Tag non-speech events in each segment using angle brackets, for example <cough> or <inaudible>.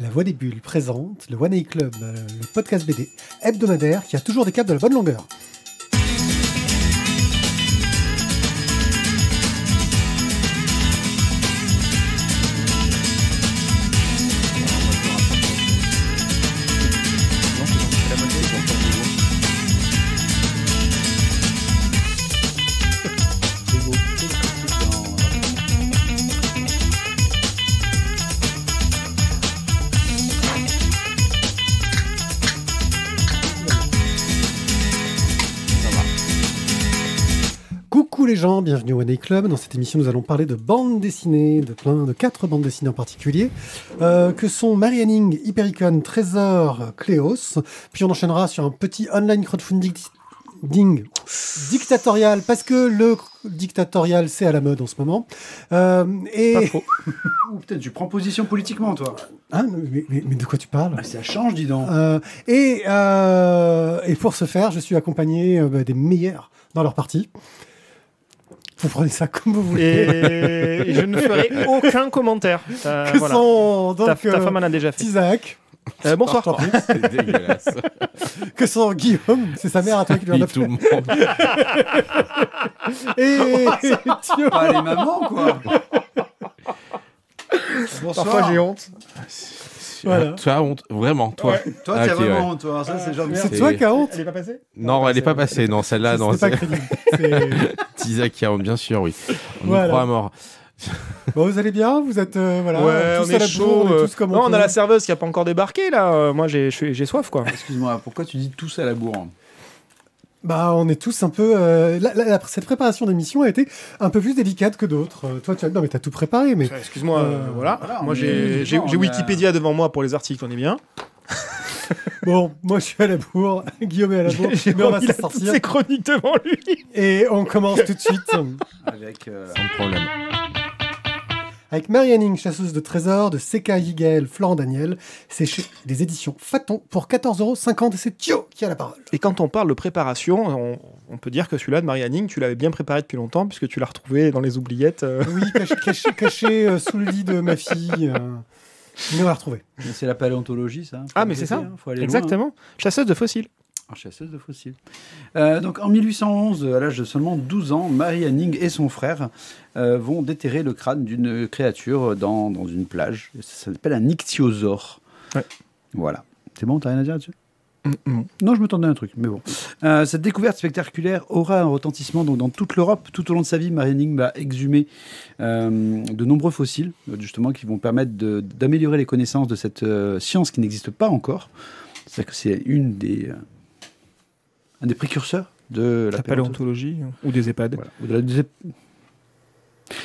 La Voix des Bulles présente le One A Club, euh, le podcast BD hebdomadaire qui a toujours des câbles de la bonne longueur. Gens, bienvenue au One Club. Dans cette émission, nous allons parler de bandes dessinées, de plein de quatre bandes dessinées en particulier, euh, que sont Marianning, Hypericon, Trésor, Cléos. Puis on enchaînera sur un petit online crowdfunding ding, dictatorial, parce que le dictatorial, c'est à la mode en ce moment. Euh, et... Pas faux. <laughs> Ou peut-être tu prends position politiquement, toi. Hein, mais, mais- mais de quoi tu parles? Ah, ça change, dis donc. Euh, et, euh, et pour ce faire, je suis accompagné bah, des meilleurs dans leur partie. Vous prenez ça comme vous voulez. Et je ne ferai aucun commentaire. Euh, que voilà. sont donc ta, ta euh, femme en a déjà fait. Isaac, Euh, bonsoir. C'est dégueulasse. <laughs> que sont Guillaume, c'est sa mère à toi qui lui en a Puis tout fait. le monde. <laughs> Et. Pas les mamans, quoi. Bonsoir. Parfois j'ai honte. Voilà. Tu as honte, vraiment, toi. Toi, Ah, t'as ok, vraiment ouais. honte, toi. Ça, c'est genre. C'est C'est- toi qui as honte Elle est pas passée Non, elle n'est pas passée. Non, celle-là, non. C'est pas C'est crédible. <laughs> C'est- Isaac qui a honte, bien sûr, oui. On Voilà. nous croit à mort. Bon, vous allez bien Vous êtes euh, voilà, Ouais, tous on à la est chaud. bourre, on est euh, tous comme non, on a la serveuse qui a pas encore débarqué là. Euh, moi j'ai soif quoi. Excuse-moi, pourquoi tu dis tous à la bourre Bah, on est tous un peu. euh, la- la- la- cette préparation d'émission a été un peu plus délicate que d'autres. Euh, toi, tu as, non, mais t'as tout préparé, mais Excuse-moi. euh, Euh, voilà. moi j'ai Wikipédia devant moi pour les articles. On est bien. <laughs> bon, moi, je suis à la bourre. <laughs> Guillaume est à la bourre, <laughs> mais on va s'en sortir. ses chroniques devant lui. Et on commence tout de suite Avec. euh, Sans problème. Avec Marianne chasseuse de trésors de Seka Yigel, Florent Daniel. C'est chez les éditions Faton pour 14,50€ et c'est Thio qui a la parole. Et quand on parle de préparation, on, on peut dire que celui-là de Marianne, tu l'avais bien préparé depuis longtemps puisque tu l'as retrouvé dans les oubliettes. euh. Oui, caché, caché, caché, euh, sous le lit de ma fille. euh, mais on l'a retrouvé. C'est la paléontologie, ça. Faut Ah, mais c'est ça. hein, Faut aller loin, Exactement. Chasseuse de fossiles. Chasseuse de fossiles. Euh, donc en 1811, à l'âge de seulement 12 ans, Mary Anning et son frère euh, vont déterrer le crâne d'une créature dans, dans une plage. Ça s'appelle un ichthyosaure. Ouais. Voilà. C'est bon, t'as rien à dire là-dessus? Mm, mm. Non, je me tendais un truc, mais bon. Euh, cette découverte spectaculaire aura un retentissement donc, dans toute l'Europe. Tout au long de sa vie, Marianning va exhumer euh, de nombreux fossiles, justement, qui vont permettre d'améliorer les connaissances de cette euh, science qui n'existe pas encore. C'est-à-dire que c'est une des, un des précurseurs de la, La paléontologie. ou des EHPAD. Voilà. Au-delà des- <laughs>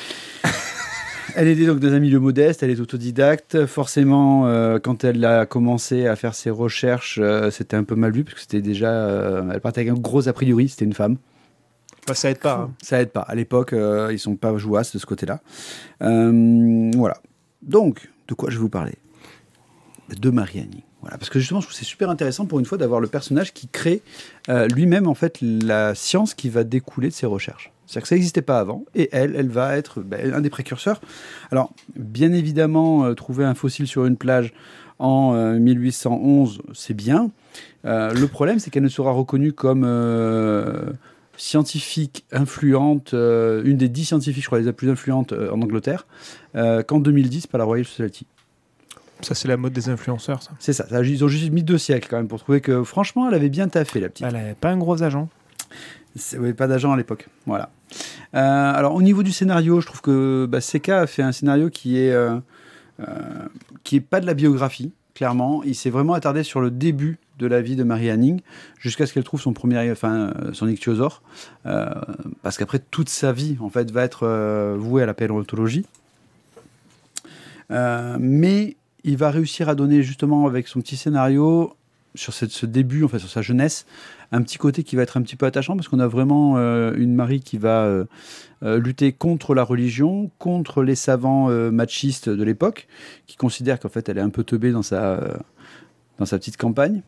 Elle est donc dans un milieu modeste, elle est autodidacte. Forcément, euh, quand elle a commencé à faire ses recherches, euh, c'était un peu mal vu parce que c'était déjà. euh, elle partait avec un gros a priori, c'était une femme. Bah, ça aide pas. hein. Ça aide pas. À l'époque, ils sont pas jouasses de ce côté-là. Voilà. Donc, de quoi je vais vous parler? De Mariani. Parce que justement, je trouve c'est super intéressant pour une fois d'avoir le personnage qui crée euh, lui-même en fait la science qui va découler de ses recherches. C'est-à-dire que ça n'existait pas avant, et elle, elle va être ben, un des précurseurs. Alors, bien évidemment, euh, trouver un fossile sur une plage en euh, 1811, c'est bien. Euh, le problème, c'est qu'elle ne sera reconnue comme euh, scientifique influente, euh, une des dix scientifiques, je crois, les plus influentes euh, en Angleterre, euh, qu'en 2010 par la Royal Society. Ça, c'est la mode des influenceurs, ça. C'est ça, ils ont juste mis deux siècles quand même pour trouver que franchement, elle avait bien taffé la petite. Elle avait pas un gros agent. Ouais, pas d'agent à l'époque. Voilà. Euh, alors au niveau du scénario, je trouve que bah, Seka a fait un scénario qui est euh, euh, qui est pas de la biographie. Clairement, il s'est vraiment attardé sur le début de la vie de Marie Anning jusqu'à ce qu'elle trouve son premier, enfin son ichthyosaure, parce qu'après toute sa vie en fait va être vouée à la paléontologie. Mais il va réussir à donner justement avec son petit scénario sur ce début, en fait, sur sa jeunesse, un petit côté qui va être un petit peu attachant parce qu'on a vraiment euh, une Marie qui va euh, euh, lutter contre la religion, contre les savants machistes de l'époque, qui considèrent qu'en fait elle est un peu teubée dans sa, dans sa petite campagne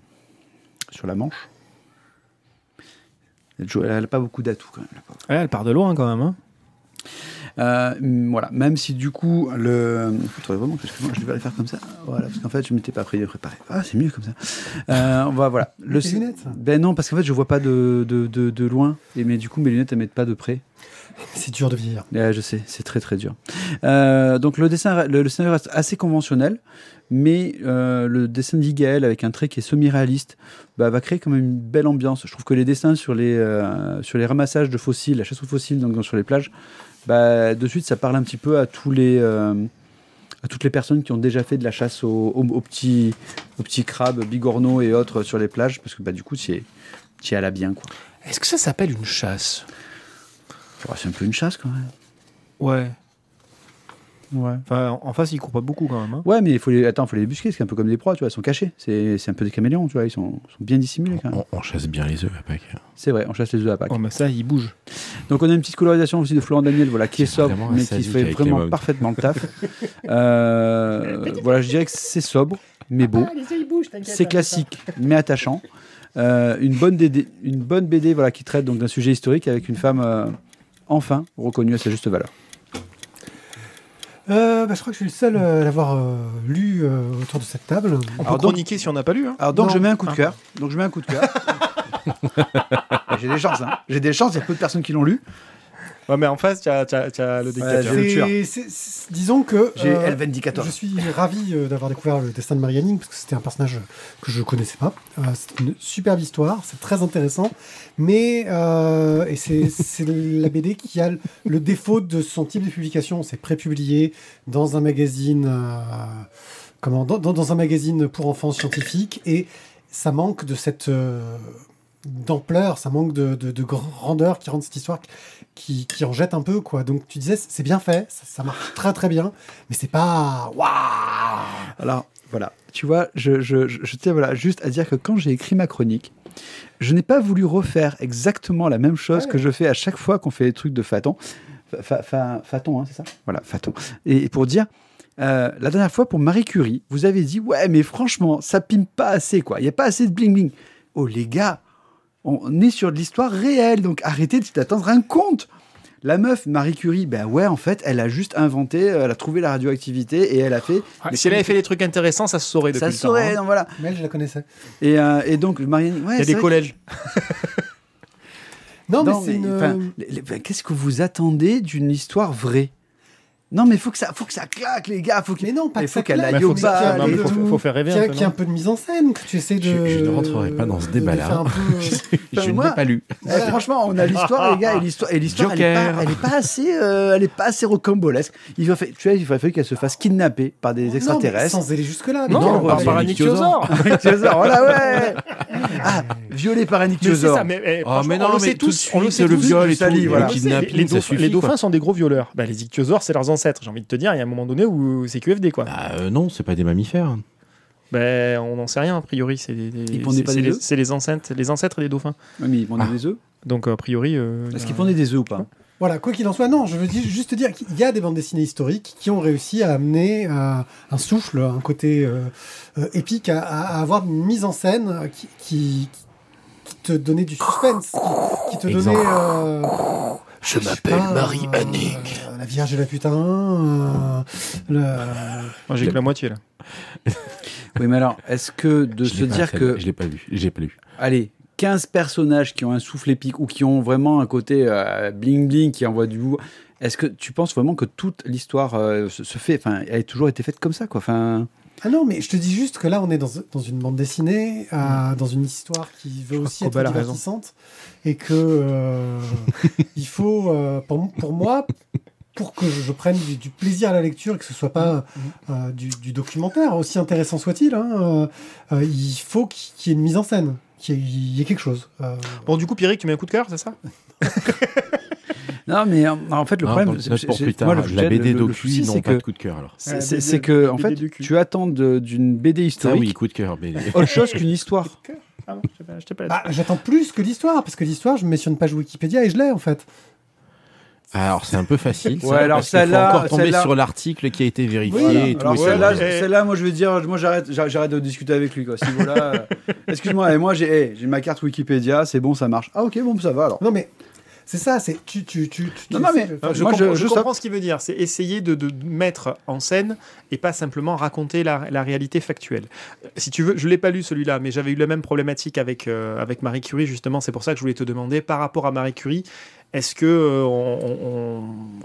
sur la Manche. Elle n'a pas beaucoup d'atouts quand même. elle part de loin quand même. hein. Euh, voilà, même si du coup, le. Faudrait vraiment que je, je devais le faire comme ça. Voilà, parce qu'en fait, je m'étais pas pris préparé. Ah, c'est mieux comme ça. Euh, on va, voilà. <laughs> Le tes lunettes Ben non, parce qu'en fait, je vois pas de, de, de, de loin. Et, mais du coup, mes lunettes, elles mettent pas de près. C'est dur de vieillir. Ouais, je sais, c'est très très dur. Euh, donc le dessin, le, le scénario reste assez conventionnel, mais euh, le dessin d'Igaël avec un trait qui est semi-réaliste bah, va créer quand même une belle ambiance. Je trouve que les dessins sur les, euh, sur les ramassages de fossiles, la chasse aux fossiles donc, sur les plages, bah, de suite ça parle un petit peu à tous les euh, à toutes les personnes qui ont déjà fait de la chasse aux, aux- aux petits, aux petits crabes, bigorneaux et autres sur les plages, parce que bah, du coup, tu es, es à la bien. Quoi. Est-ce que ça s'appelle une chasse? Oh, c'est un peu une chasse quand même. Ouais. Ouais. Enfin, en face, il court pas beaucoup quand même. hein. Ouais, mais il faut les, attends, faut les débusquer, c'est un peu comme des proies, tu vois, ils sont cachés. C'est, c'est un peu des caméléons, tu vois, ils sont, sont bien dissimulés quand même. On, on chasse bien les œufs à Pâques. C'est vrai, on chasse les œufs à Pâques. Oh, mais ça, il bouge. Donc on a une petite colorisation aussi de Florent Daniel, voilà, qui est sobre, mais qui fait les vraiment parfaitement le taf. <laughs> Euh, voilà, je dirais que c'est sobre, mais beau. C'est classique, mais attachant. Euh, une, bonne BD, une bonne BD voilà, qui traite donc d'un sujet historique avec une femme euh, enfin reconnue à sa juste valeur. Euh, bah, je crois que je suis le seul euh, à l'avoir euh, lu euh, autour de cette table. On Alors peut donc- chroniquer si on n'a pas lu. Hein. Alors donc Non. je mets un coup de Ah. cœur. Donc je mets un coup de cœur. <laughs> J'ai des chances, hein. J'ai des chances, il y a peu de personnes qui l'ont lu. Ouais, mais en face, tu as, le Ouais, dictateur. j'ai- le tueur. C'est- c'est- disons que J'ai euh, L24. je suis ravi euh, d'avoir découvert le destin de Marianne parce que c'était un personnage que je connaissais pas. Euh, c'est une superbe histoire, c'est très intéressant, mais euh, et c'est <laughs> c'est la BD qui a le- le défaut de son type de publication. C'est prépublié dans un magazine, euh, comment, dans, dans- dans un magazine pour enfants scientifiques et ça manque de cette euh, d'ampleur, ça manque de, de- de grandeur qui rend cette histoire qui, qui en jette un peu quoi. Donc tu disais c'est bien fait, ça, ça marche très très bien, mais c'est pas waouh. Alors voilà, tu vois, je, je, je, je tiens voilà, juste à dire que quand j'ai écrit ma chronique, je n'ai pas voulu refaire exactement la même chose Ouais. que je fais à chaque fois qu'on fait des trucs de Faton. Fa- fa- fa- Faton, hein, c'est ça? Voilà, Faton. Et pour dire, euh, la dernière fois pour Marie Curie, vous avez dit ouais, mais franchement, ça pime pas assez quoi. Il y a pas assez de bling bling. Oh les gars, on est sur de l'histoire réelle, donc arrêtez d'attendre un conte. La meuf, Marie Curie, ben ouais, en fait, elle a juste inventé, euh, elle a trouvé la radioactivité et elle a fait. Ouais, si elle avait fait des trucs intéressants, ça se saurait depuis ça le se temps, saurait, hein. non, voilà. Mais je la connaissais. Et, euh, et donc, Marianne, ouais, Il y a des collèges. Non, mais c'est une. les- enfin, Qu'est-ce que vous attendez d'une histoire vraie? Non, mais faut que ça, faut que ça claque, les gars. Faut que... Mais non, pas Il que faut ça qu'elle claque, aille faut au et de- faut, faire rêver qu'il y un a- peu. qu'il y ait un non peu de mise en scène, que tu essaies de. Je- je ne rentrerai pas dans ce débat-là. peu- <laughs> Je ne l'ai pas lu. Eh, franchement, on a l'histoire, les gars, et l'histoire, et l'histoire, elle est pas, elle est pas assez, euh, elle est pas assez rocambolesque. Il va, tu vois, il aurait fallu qu'elle se fasse kidnapper par des extraterrestres. sans aller jusque-là. Non, mais on non, par un Ichthyosaure. <laughs> ichthyosaure. Voilà, ouais. <laughs> Ah, violé par un ichthyosaure. ça, mais, eh, Oh, non, on le mais sait tous, on le sait le viol et tout, les, dauphins sont des gros violeurs. Bah, les ichthyosaures, c'est leurs ancêtres. J'ai envie de te dire, il y a un moment donné où c'est QFD, quoi. Bah, euh, non, c'est pas des mammifères. Ben, on n'en sait rien, a priori. C'est des- des- Ils pondaient c'est- pas c'est des les, œufs c'est les ancêtres, les ancêtres des dauphins. Ouais, mais ils pondaient Ah. des œufs. Donc, a priori. euh, Est-ce qu'ils pondaient des œufs ou pas Voilà, quoi qu'il en soit, non, je veux dire- juste te dire qu'il y a des bandes dessinées historiques qui ont réussi à amener euh, un souffle, un côté euh, épique, à, avoir une mise en scène qui, qui, qui te donnait du suspense, qui, te donnait. Euh, Je m'appelle Marie euh, Anning. la Vierge et la putain. euh, Moi, j'ai que la moitié, là. <laughs> Oui, mais alors, est-ce que de Je se dire que, Je l'ai pas lu. Je l'ai pas lu. allez, 15 personnages qui ont un souffle épique ou qui ont vraiment un côté euh, bling bling qui envoie du bout, est-ce que tu penses vraiment que toute l'histoire euh, se, se fait, enfin, elle a toujours été faite comme ça, quoi Enfin, Ah non, mais je te dis juste que là, on est dans, dans une bande dessinée, euh, dans une histoire qui veut aussi être divertissante, et que euh, <laughs> il faut, euh, pour, pour moi, pour que je prenne du, du plaisir à la lecture et que ce soit pas euh, du, du documentaire, aussi intéressant soit-il, hein, il faut qu'il y ait une mise en scène, qu'il y, y ait quelque chose. Bon, du coup, Pierrick, tu mets un coup de cœur, c'est ça? <laughs> non, mais euh, en fait, le Non, problème, c'est- la BD docu, non, pas que de coup de cœur alors. c'est- que en fait, tu attends d'une BD Ça historique oui, coup de cœur. BD. <laughs> autre chose qu'une histoire. Ah bon, bah, J'attends plus que l'histoire, parce que l'histoire, je me mets sur une page Wikipédia et je l'ai en fait. Alors c'est un peu facile. ça, Ouais, alors parce qu'il faut celle-là- encore tomber sur l'article qui a été vérifié Oui, et tout. Alors et ça, celle-là, moi je vais dire, moi j'arrête, de discuter avec lui quoi. euh, <laughs> excuse-moi, et moi j'ai, hey, j'ai ma carte Wikipédia, c'est bon, ça marche. Ah ok, bon, ça va alors. Non mais c'est ça, c'est tu, tu, tu, tu Non, non, mais- je Moi, comprends, je- je je comprends ce qu'il veut dire. C'est essayer de, de mettre en scène et pas simplement raconter la, la réalité factuelle. Euh, Si tu veux, je l'ai pas lu celui-là, mais j'avais eu la même problématique avec, euh, avec Marie Curie, justement. C'est pour ça que je voulais te demander, par rapport à Marie Curie, est-ce que euh, on, on-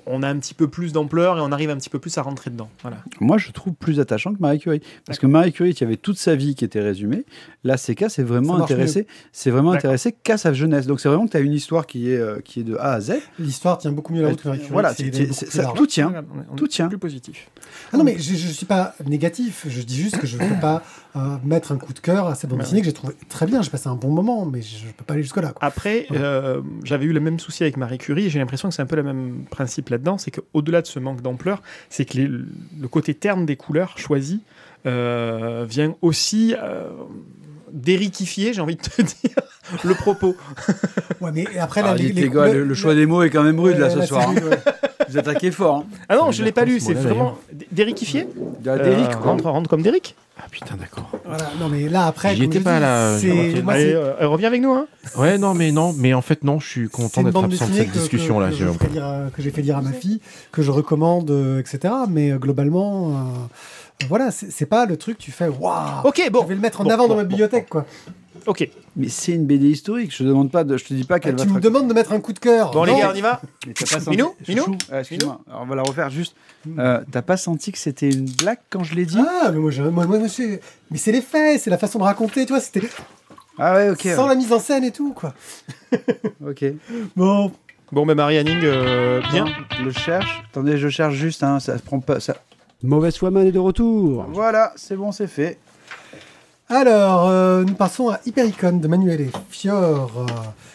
on a un petit peu plus d'ampleur et on arrive un petit peu plus à rentrer dedans? Voilà. Moi, je trouve plus attachant que Marie Curie. Parce que Marie Curie, il y avait toute sa vie qui était résumée. Là, CK, c'est vraiment intéressé. C'est vraiment intéressé qu'à sa jeunesse. Donc, c'est vraiment que tu as une histoire qui est, euh, qui est de A à Z. L'histoire tient beaucoup mieux la route que Marie Curie. Voilà, est ça- tout tient. On est- Tout tient. Plus positif. Ah non, mais je, je suis pas négatif. Je dis juste que je ne peux pas euh, mettre un coup de cœur à cette bande Ouais, dessinée que j'ai trouvé très bien. J'ai passé un bon moment, mais je ne peux pas aller jusque-là. Après, euh, j'avais eu le même souci avec Marie Curie. et J'ai l'impression que c'est un peu le même principe là-dedans. C'est qu'au-delà de ce manque d'ampleur, c'est que les- le côté terne des couleurs choisies euh, vient aussi euh, d'ériquifier, j'ai envie de te <laughs> dire, le propos. <laughs> Ouais, mais après, Ah, là, les, dites, les les gars, couleurs- le, le choix des mots est quand même rude, là, ce soir. hein. ouais. <laughs> Vous attaquez fort. hein. Ah non, je veut l'ai pas lu. ce C'est vraiment la Déric, Euh, quoi. rendre, rendre comme Derrick. Ah putain, d'accord. Voilà, non, mais là, après. J'y étais pas, dis, là, euh, reviens avec nous. Hein. Ouais, non, mais non, mais en fait, non, je suis content d'être absent de cette que, discussion-là. que, j'ai fait dire à ma fille, que je recommande, euh, etc. Mais euh, globalement, euh, voilà, c'est pas le truc, tu fais waouh, Ok, bon. je vais le mettre en Bon, avant bon, dans ma bon, bibliothèque, quoi. Ok. Mais c'est une BD historique. Je te demande pas, de, je te dis pas qu'elle Ah, va tu me demandes de mettre un coup de cœur. Bon, les gars, on y va Mais t'as pas senti... Minou Minou ah, excuse-moi. Alors, on va la refaire juste. Euh, T'as pas senti que c'était une blague quand je l'ai dit Ah, mais moi, je- moi, moi, moi, c'est- mais c'est les faits, c'est la façon de raconter, tu vois, c'était Ah ouais, ok. sans la mise en scène et tout, quoi. <laughs> Ok. Bon, Bon, mais Marie Hanning, euh, bien. Le cherche. Attendez, je cherche juste. Hein, ça se prend pas. Ça... Mauvaise foi, man est de retour. Voilà, c'est bon, c'est fait. Alors, euh, nous passons à Hypericon de Manuel Fior, euh,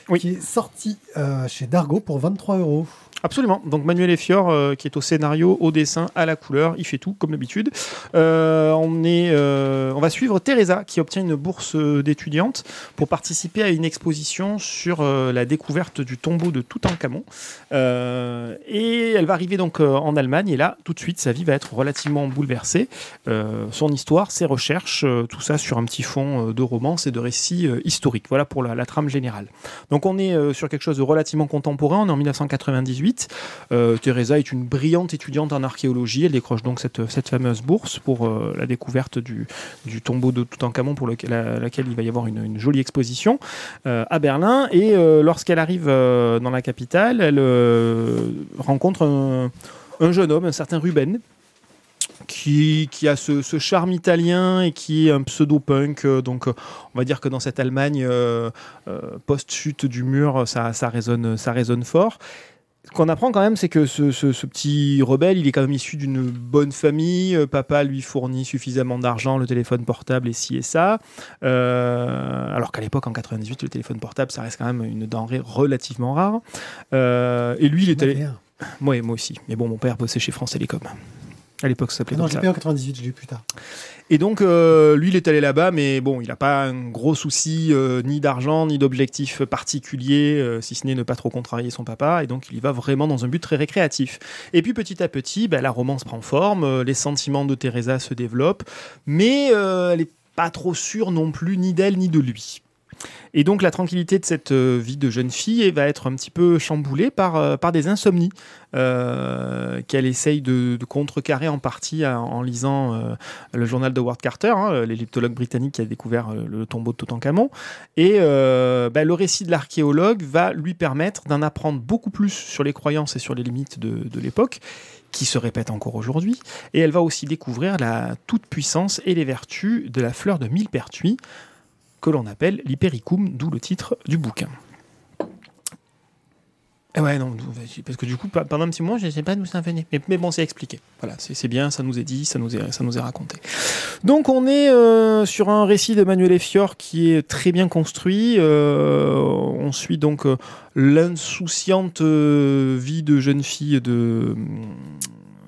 Oui. qui est sorti euh, chez Dargo pour 23 euros. Absolument. Donc Manuel Effior, euh, qui est au scénario, au dessin, à la couleur, il fait tout comme d'habitude. Euh, on euh, on va suivre Teresa qui obtient une bourse d'étudiante pour participer à une exposition sur la découverte du tombeau de Toutankhamon. Et elle va arriver donc en Allemagne et là, tout de suite, sa vie va être relativement bouleversée. Son histoire, ses recherches, tout ça sur un petit fond de romance et de récits historiques. Voilà pour la, la trame générale. Donc on est sur quelque chose de relativement contemporain. On est en 1998. Euh, Teresa est une brillante étudiante en archéologie. Elle décroche donc cette, fameuse bourse pour euh, la découverte du, tombeau de Toutankhamon, pour laquelle il va y avoir une, jolie exposition euh, à Berlin. Et lorsqu'elle arrive dans la capitale, elle rencontre un, un jeune homme, un certain Ruben. Qui, a ce, charme italien et qui est un pseudo-punk. donc, on va dire que dans cette Allemagne post-chute du mur, ça résonne fort. Ce qu'on apprend quand même, c'est que ce, ce- ce petit rebelle, il est quand même issu d'une bonne famille. Euh, Papa lui fournit suffisamment d'argent, le téléphone portable et ci et ça. Euh, alors qu'à l'époque, en 98, le téléphone portable, ça reste quand même une denrée relativement rare. Euh, et lui, il est allé. Ouais, moi aussi. Mais bon, mon père bossait chez France Télécom. À l'époque, ça Ah s'appelait non, comme j'ai ça. payé en 98, je l'ai eu plus tard. Et donc, euh, lui, il est allé là-bas, mais bon, il n'a pas un gros souci euh, ni d'argent, ni d'objectif particulier, euh, si ce n'est ne pas trop contrarier son papa. Et donc, il y va vraiment dans un but très récréatif. Et puis, petit à petit, ben, la romance prend forme, les sentiments de Teresa se développent, mais elle n'est pas trop sûre non plus ni d'elle ni de lui. Et donc la tranquillité de cette euh, vie de jeune fille va être un petit peu chamboulée par, euh, par des insomnies euh, qu'elle essaye de, contrecarrer en partie en, lisant le journal de Howard Carter, hein, l'égyptologue britannique qui a découvert le tombeau de Toutankhamon. Et bah, le récit de l'archéologue va lui permettre d'en apprendre beaucoup plus sur les croyances et sur les limites de, de l'époque qui se répètent encore aujourd'hui, et elle va aussi découvrir la toute-puissance et les vertus de la fleur de millepertuis, que l'on appelle l'hypericum, d'où le titre du bouquin. Eh ouais, non, parce que du coup, pendant un petit moment, je ne sais pas d'où ça venait. Mais, mais bon, c'est expliqué. Voilà, c'est bien, ça nous est dit, ça nous est, ça nous est raconté. Donc, on est euh, sur un récit de Manuel Effior qui est très bien construit. Euh, on suit donc euh, l'insouciante vie de jeune fille de,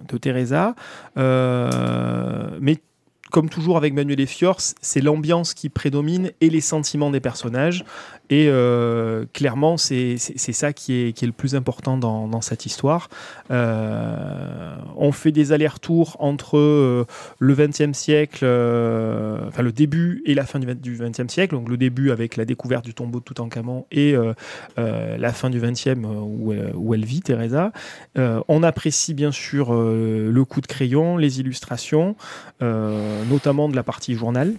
de Teresa. Mais comme toujours avec Manuel Effior, c- c'est l'ambiance qui prédomine et les sentiments des personnages. Et euh, clairement, c'est ça qui est, qui est le plus important dans, cette histoire. Euh, on fait des allers-retours entre euh, le XXe siècle, enfin le début et la fin du du XXe siècle. Donc le début avec la découverte du tombeau de Toutankhamon et la fin du XXe euh, où, elle- où elle vit, Teresa. On apprécie bien sûr le coup de crayon, les illustrations, notamment de la partie journal.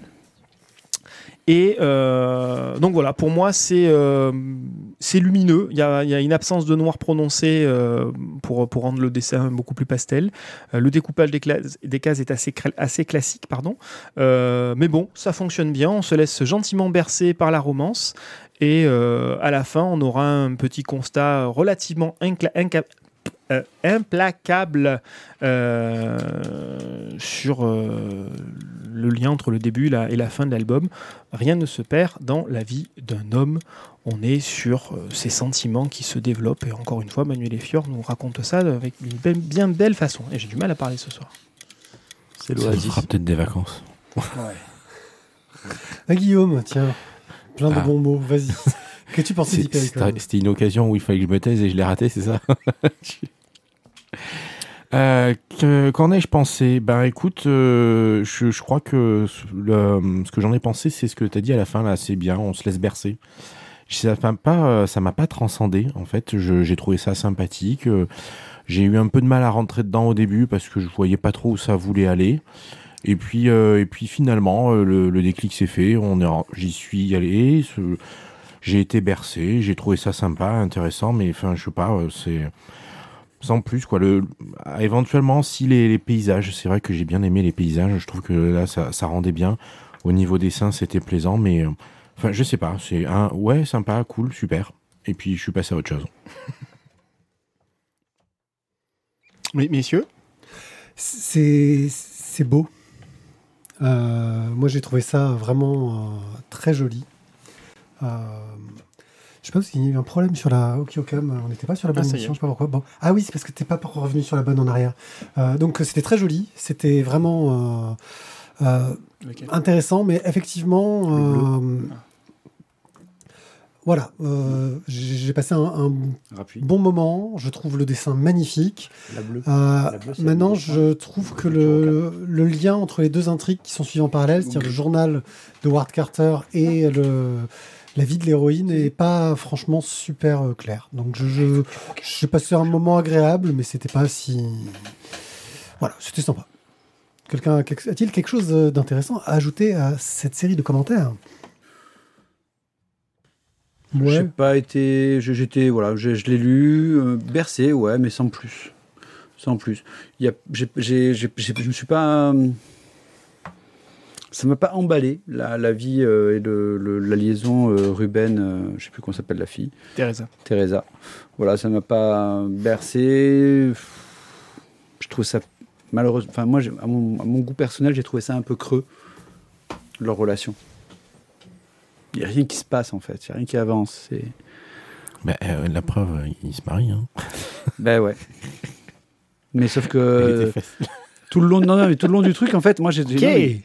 Et euh, donc voilà, pour moi, c'est euh, lumineux. Il y, y a une absence de noir prononcé euh, pour, pour rendre le dessin beaucoup plus pastel. Euh, le découpage des, cases est assez, assez classique, pardon. Mais bon, ça fonctionne bien. On se laisse gentiment bercer par la romance. Et à la fin, on aura un petit constat relativement euh, implacable euh, sur euh, le lien entre le début la- et la fin de l'album. Rien ne se perd dans la vie d'un homme. On est sur euh, ses sentiments qui se développent. Et encore une fois, Manuel Efior nous raconte ça avec une be- bien belle façon. Et j'ai du mal à parler ce soir. C'est Ça nous fera peut-être des vacances. Ah, Guillaume, tiens, plein de Ah. bons mots, vas-y. <laughs> Qu'as-tu pensé C'est- d'Hypericon C'était c'était une occasion où il fallait que je me taise et je l'ai raté, c'est ça <laughs> Euh, que- Qu'en ai-je pensé? Ben écoute, euh, je, je crois que ce- le- ce que j'en ai pensé, c'est ce que tu as dit à la fin, là, c'est bien, on se laisse bercer. Ça m'a pas, ça m'a pas transcendé, en fait, j'ai trouvé ça sympathique. J'ai eu un peu de mal à rentrer dedans au début parce que je voyais pas trop où ça voulait aller. Et puis, euh, et puis finalement, le, le déclic s'est fait, on est, en- j'y suis allé, ce- j'ai été bercé, j'ai trouvé ça sympa, intéressant, mais enfin, je sais pas, euh, c'est sans plus quoi. Le, éventuellement, si les, les paysages, c'est vrai que j'ai bien aimé les paysages, je trouve que là, ça, ça rendait bien. Au niveau dessin, c'était plaisant, mais euh, enfin, je sais pas, c'est un ouais, sympa, cool, super. Et puis, je suis passé à autre chose. <laughs> Mais messieurs, C'est c'est beau. Euh, moi, j'ai trouvé ça vraiment euh, très joli. Euh, je sais pas s'il y a eu un problème sur la Okiokam. On n'était pas sur la bonne Ah, y est. émission, je sais pas pourquoi. Bon. Ah oui, c'est parce que t'es pas revenu sur la bonne en arrière. Euh, donc, c'était très joli. C'était vraiment euh, euh, intéressant, mais effectivement. voilà, j'ai passé un, bon moment. Je trouve le dessin magnifique. La bleue. La bleue, c'est maintenant, bleue, je trouve que le, le lien entre les deux intrigues qui sont suivies en parallèle, c'est-à-dire le journal de Ward Carter et le, la vie de l'héroïne, n'est pas franchement super euh, clair. Donc, je, je, j'ai passé un moment agréable, mais c'était pas si. Voilà, c'était sympa. Quelqu'un a-t-il quelque chose d'intéressant à ajouter à cette série de commentaires? J'ai pas été. je- J'étais. Voilà, je, je l'ai lu, euh, bercé, ouais, mais sans plus. Sans plus. Il y a, j'ai, j'ai, j'ai- j'ai- je me suis pas. euh, Ça m'a pas emballé, la, la vie euh, et le, le- la liaison euh, Ruben, euh, je sais plus comment s'appelle la fille, Teresa. Teresa. Voilà, ça m'a pas bercé. Je trouve ça malheureusement. Enfin, moi, à mon, à mon goût personnel, j'ai trouvé ça un peu creux, leur relation. Il n'y a rien qui se passe en fait, il n'y a rien qui avance. C'est... Ben, euh, la preuve, euh, il se marie. Hein. <laughs> Ben ouais. Mais sauf Il que tout le long, non, non, mais tout le long du truc, en fait, moi, j'ai. j'ai-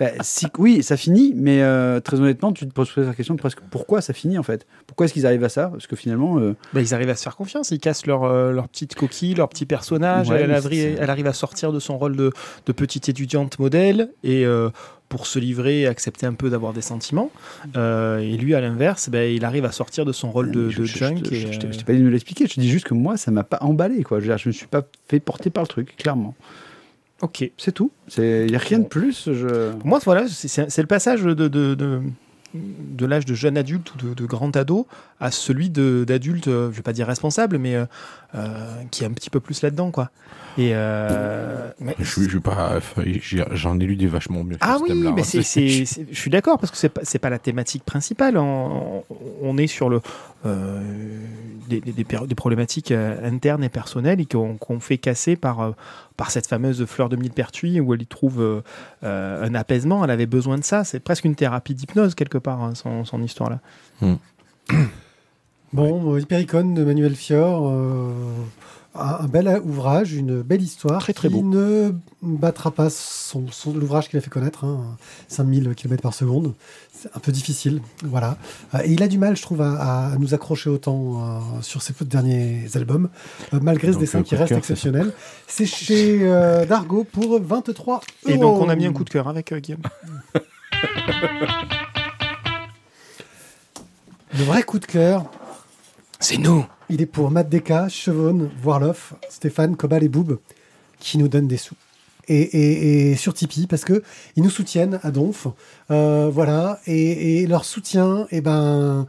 ben, si, oui, ça finit, mais euh, très honnêtement, tu te poses la question presque pourquoi ça finit en fait Pourquoi est-ce qu'ils arrivent à ça? Parce que finalement, euh, Bah, ils arrivent à se faire confiance, ils cassent leur, euh, leur petite coquille, leur petit personnage, Ouais, elle, arrive, c'est- elle arrive à sortir de son rôle de, de petite étudiante modèle et pour se livrer et accepter un peu d'avoir des sentiments. Euh, et lui, à l'inverse, ben, il arrive à sortir de son rôle de, je, de je- junk. je- je- t'ai- pas dit de me l'expliquer, je te dis juste que moi, ça m'a pas emballé, quoi. Je, je me suis pas fait porter par le truc, clairement. Ok. C'est tout. Il n'y a rien de plus. Je... Pour moi, voilà, c'est- le passage de, de, de, de l'âge de jeune adulte ou de, de grand ado à celui de- d'adulte, euh, je vais pas dire responsable, mais euh, euh, qui est un petit peu plus là-dedans, quoi. Et euh, mais- Je, pas. J'en ai lu des vachement mieux. Ah ce oui, mais hein. c'est, c'est- c'est- je suis d'accord parce que c'est pas, c'est pas la thématique principale. On, on est sur le euh, des, problématiques euh, internes et personnelles et qu'on, fait casser par euh, par cette fameuse fleur de millepertuis où elle y trouve euh, un apaisement. Elle avait besoin de ça. C'est presque une thérapie d'hypnose quelque part hein, son, son histoire là. Bon, euh, Hypericon de Manuel Fior. euh, un, bel ouvrage, une belle histoire Très, très qui beau. ne battra pas son, son- l'ouvrage qu'il a fait connaître, hein, 5000 km par seconde. C'est un peu difficile, voilà. Euh, et il a du mal, je trouve, à, à nous accrocher autant euh, sur ses derniers albums, euh, malgré ce Donc, dessin qui reste cœur, exceptionnel. C'est chez euh, Dargo pour 23 euros. Et donc on a mis un coup de cœur avec euh, Guillaume. <laughs> Le vrai coup de cœur, C'est nous. Il est pour Matt Deka, Chevonne, Warloff, Stéphane, Cobal et Boob qui nous donnent des sous. Et, et- et sur Tipeee, parce que ils nous soutiennent à Donf. Euh, voilà. Et, et leur soutien, eh ben.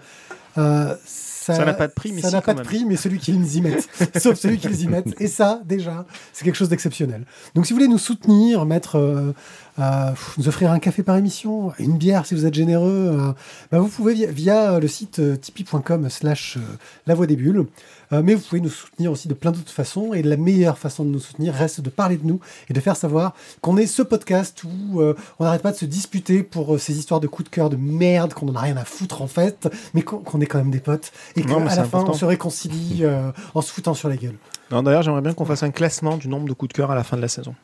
euh, ça n'a pas de prix, mais ça si, n'a pas de prix, mais celui qu'ils y mettent. <laughs> Sauf celui qu'ils y mettent. Et ça, déjà, c'est quelque chose d'exceptionnel. Donc, si vous voulez nous soutenir, mettre, euh, euh, nous offrir un café par émission, une bière si vous êtes généreux, euh, bah, vous pouvez via, via le site euh, tipeee.com slash la voix des bulles. Mais vous pouvez nous soutenir aussi de plein d'autres façons. Et la meilleure façon de nous soutenir reste de parler de nous et de faire savoir qu'on est ce podcast où on n'arrête pas de se disputer pour ces histoires de coups de cœur de merde, qu'on n'en a rien à foutre en fait, mais qu'on est quand même des potes et qu'à la fin on se réconcilie en se foutant sur la gueule. Non, D'ailleurs, j'aimerais bien qu'on fasse un classement du nombre de coups de cœur à la fin de la saison.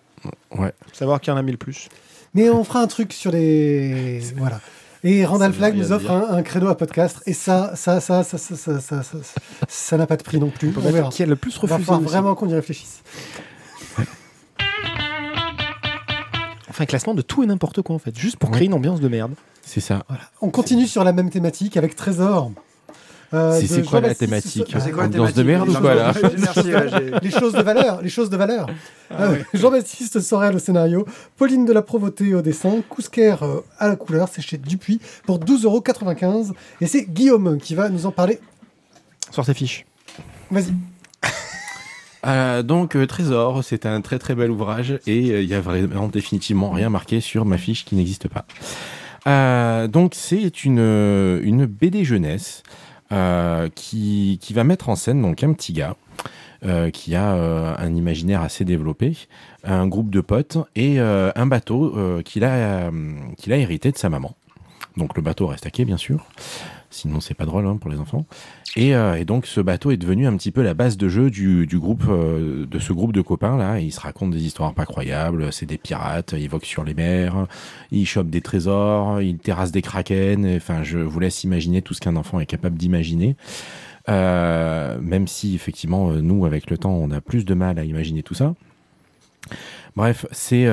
Ouais. Savoir qui en a mis le plus. Mais on fera un truc sur les. Voilà. Et Randall Flagg nous offre un, un créneau à podcast. Et ça, ça, ça, ça, ça, ça, ça, ça, ça n'a pas de prix non plus. On verra. Qui a le plus Il va refusé falloir vraiment qu'on y réfléchisse. <laughs> Enfin, un classement de tout et n'importe quoi en fait, juste pour Ouais. créer une ambiance de merde. C'est ça. Voilà. On continue sur la même thématique avec Trésor. Euh, C'est- de c'est quoi la Jean-Baptiste thématique Sosa- C'est quoi la Ambiance de merde ou quoi, là les choses de valeur, les choses de valeur. Euh, Jean-Baptiste Sorel au scénario, Pauline de la Provôté au dessin, Kousker euh, à la couleur, c'est chez Dupuis pour 12,95€. Et c'est Guillaume qui va nous en parler. Sur tes fiches. Vas-y. Euh, donc euh, Trésor, c'est un très très bel ouvrage et euh, il y a vraiment définitivement rien marqué sur ma fiche qui n'existe pas. Euh, donc c'est une, euh, une BD jeunesse euh, qui, qui va mettre en scène donc un petit gars euh, qui a euh, un imaginaire assez développé, un groupe de potes et euh, un bateau euh, qu'il a, euh, qu'il a hérité de sa maman. Donc le bateau reste à quai bien sûr, sinon c'est pas drôle hein, pour les enfants. Et, euh, et donc ce bateau est devenu un petit peu la base de jeu du, groupe, euh, de ce groupe de copains là. Ils se racontent des histoires pas croyables. C'est des pirates, ils voguent sur les mers, ils chopent des trésors, ils terrassent des kraken. Enfin, je vous laisse imaginer tout ce qu'un enfant est capable d'imaginer. Euh, même si effectivement nous avec le temps on a plus de mal à imaginer tout ça. Bref, c'est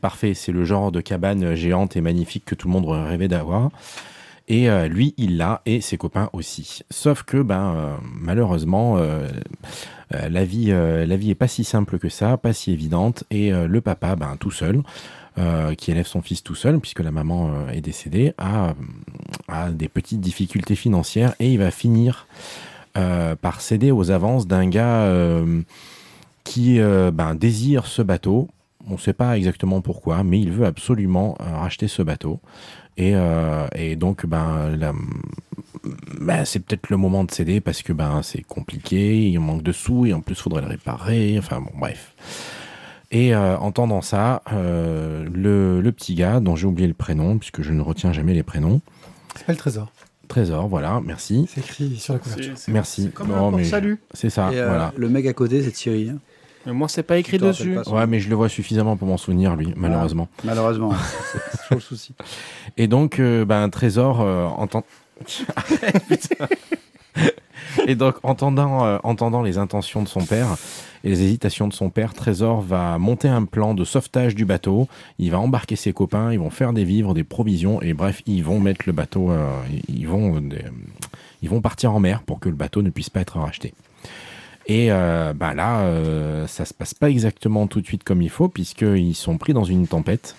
parfait. C'est le genre de cabane géante et magnifique que tout le monde rêvait d'avoir. Et euh, lui, il l'a, et ses copains aussi. Sauf que, ben, euh, malheureusement, euh, la vie, la vie est pas si simple que ça, pas si évidente. Et le papa, ben, tout seul, qui élève son fils tout seul, puisque la maman est décédée, a, a des petites difficultés financières, et il va finir par céder aux avances d'un gars qui ben, désire ce bateau. On ne sait pas exactement pourquoi, mais il veut absolument racheter ce bateau. Et, euh, et donc, ben, la- ben, c'est peut-être le moment de céder parce que ben, c'est compliqué, il manque de sous et en plus, il faudrait le réparer. Enfin, bon, bref. Et euh, entendant ça, euh, le, le petit gars, dont j'ai oublié le prénom, puisque je ne retiens jamais les prénoms, C'est pas le trésor. Trésor, voilà, merci. C'est écrit sur la couverture. Merci. Comme mais salut. C'est ça, Et, euh, voilà. Le mec à côté, c'est Thierry. hein. Mais moi, c'est pas écrit dessus. pas Ouais, mais je le vois suffisamment pour m'en souvenir, lui, malheureusement. Malheureusement, <laughs> c'est toujours le souci. Et donc, euh, ben, Trésor euh, entend. <laughs> Putain. Et donc, entendant, euh, entendant les intentions de son père et les hésitations de son père, Trésor va monter un plan de sauvetage du bateau. Il va embarquer ses copains, ils vont faire des vivres, des provisions, et bref, ils vont mettre le bateau, euh, ils, vont, euh, ils vont partir en mer pour que le bateau ne puisse pas être racheté. Et euh, ben là, euh, ça se passe pas exactement tout de suite comme il faut, puisqu'ils sont pris dans une tempête.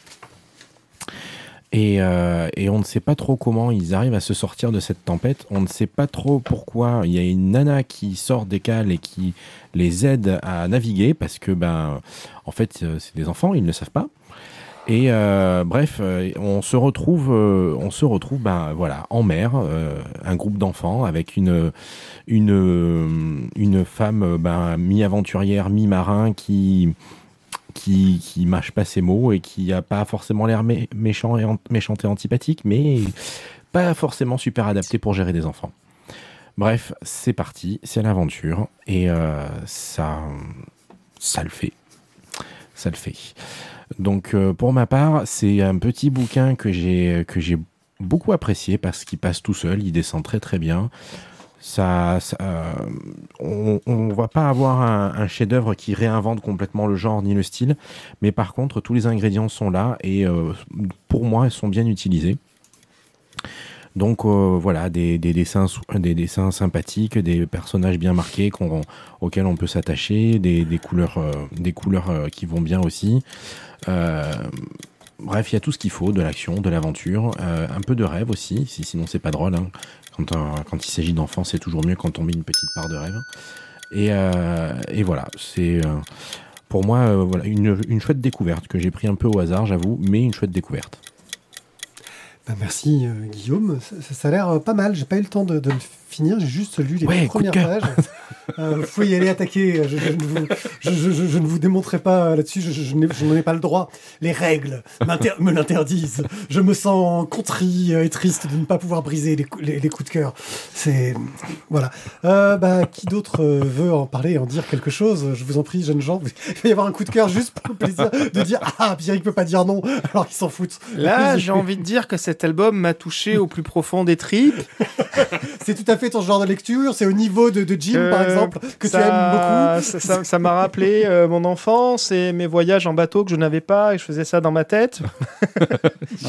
Et, euh, et on ne sait pas trop comment ils arrivent à se sortir de cette tempête. On ne sait pas trop pourquoi. Il y a une nana qui sort des cales et qui les aide à naviguer parce que, ben, en fait, euh, c'est des enfants, ils ne savent pas. Et euh, bref, euh, on se retrouve, euh, on se retrouve, ben voilà, en mer, un groupe d'enfants avec une une une femme, ben mi-aventurière, mi-marin qui qui qui mâche pas ses mots et qui a pas forcément l'air mé- méchant et an- méchante et antipathique, mais pas forcément super adapté pour gérer des enfants. Bref, c'est parti, c'est l'aventure et ça, ça le fait. Ça le fait. Donc euh, pour ma part, c'est un petit bouquin que j'ai que j'ai beaucoup apprécié parce qu'il passe tout seul, il descend très très bien. Ça, euh, on, on va pas avoir un, un chef-d'œuvre qui réinvente complètement le genre ni le style, mais par contre tous les ingrédients sont là et euh, pour moi ils sont bien utilisés. Donc euh, voilà, des, des dessins, sympathiques, des personnages bien marqués auxquels on peut s'attacher, des, couleurs, euh, euh, qui vont bien aussi. Bref, il y a tout ce qu'il faut, de l'action, de l'aventure, un peu de rêve aussi, si, sinon c'est pas drôle. hein. Quand, il s'agit d'enfants, c'est toujours mieux quand on met une petite part de rêve. Et, voilà, c'est pour moi une, une chouette découverte que j'ai pris un peu au hasard, j'avoue, mais une chouette découverte. Bah, merci euh, Guillaume, ça, ça- ça a l'air euh, pas mal. J'ai pas eu le temps de, de le finir, j'ai juste lu les Ouais, premières pages. <laughs> Euh, pouvez y aller attaquer. Je, je ne, vous, je, je- je- je ne vous démontrerai pas euh, là-dessus. Je, n'en ai pas le droit. Les règles me l'interdisent. Je me sens contrit et triste de ne pas pouvoir briser les, cou- les, les coups de cœur. C'est voilà. Euh, bah, qui d'autre veut en parler, en dire quelque chose? Je vous en prie, jeunes gens. Il va y avoir un coup de cœur juste pour le plaisir de dire ah Pierre il peut pas dire non alors qu'ils s'en foutent. Là, <laughs> j'ai envie de dire que cet album m'a touché au plus profond des tripes. <laughs> C'est tout à fait ton genre de lecture. C'est au niveau de, de Jim, Euh, par exemple, que ça, tu aimes beaucoup. Ça- ça- ça m'a rappelé euh, mon enfance et mes voyages en bateau que je n'avais pas et je faisais ça dans ma tête. <laughs>